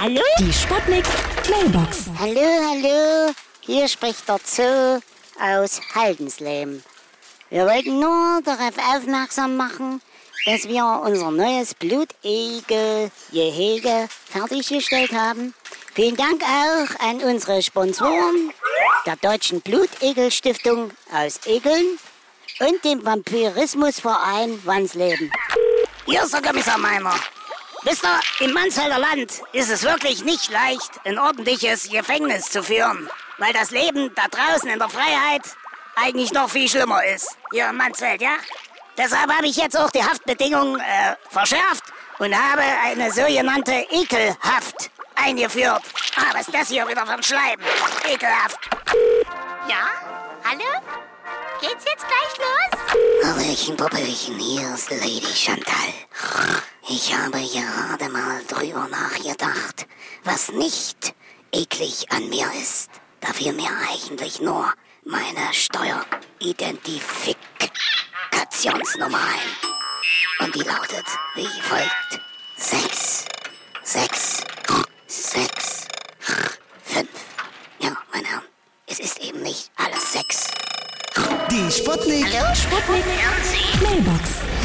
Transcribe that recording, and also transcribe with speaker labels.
Speaker 1: Hallo?
Speaker 2: Die Sputnik Mailbox.
Speaker 1: Hallo, hallo. Hier spricht der Zoo aus Haldensleben. Wir wollten nur darauf aufmerksam machen, dass wir unser neues Blutegel-Gehege fertiggestellt haben. Vielen Dank auch an unsere Sponsoren der Deutschen Blutegel-Stiftung aus Egeln und dem Vampirismusverein Wandsleben.
Speaker 3: Hier ist der Kommissar Meiner. Wisst ihr, im Mansfelder Land ist es wirklich nicht leicht, ein ordentliches Gefängnis zu führen, weil das Leben da draußen in der Freiheit eigentlich noch viel schlimmer ist. Hier im Mansfeld, ja? Deshalb habe ich jetzt auch die Haftbedingungen äh, verschärft und habe eine sogenannte Ekelhaft eingeführt. Ah, was ist das hier wieder für ein Schleim? Ekelhaft.
Speaker 4: Ja? Hallo? Geht's jetzt gleich los?
Speaker 1: Hallöchen, Popöchen, hier ist Lady Chantal. Ich habe gerade mal drüber nachgedacht, was nicht eklig an mir ist. Da fiel mir eigentlich nur meine Steueridentifikationsnummer ein. Und die lautet wie folgt. Sechs, sechs, sechs, fünf. Ja, meine Herren, es ist eben nicht alles sechs.
Speaker 5: Die Sputnik.
Speaker 2: Sputnik Mailbox.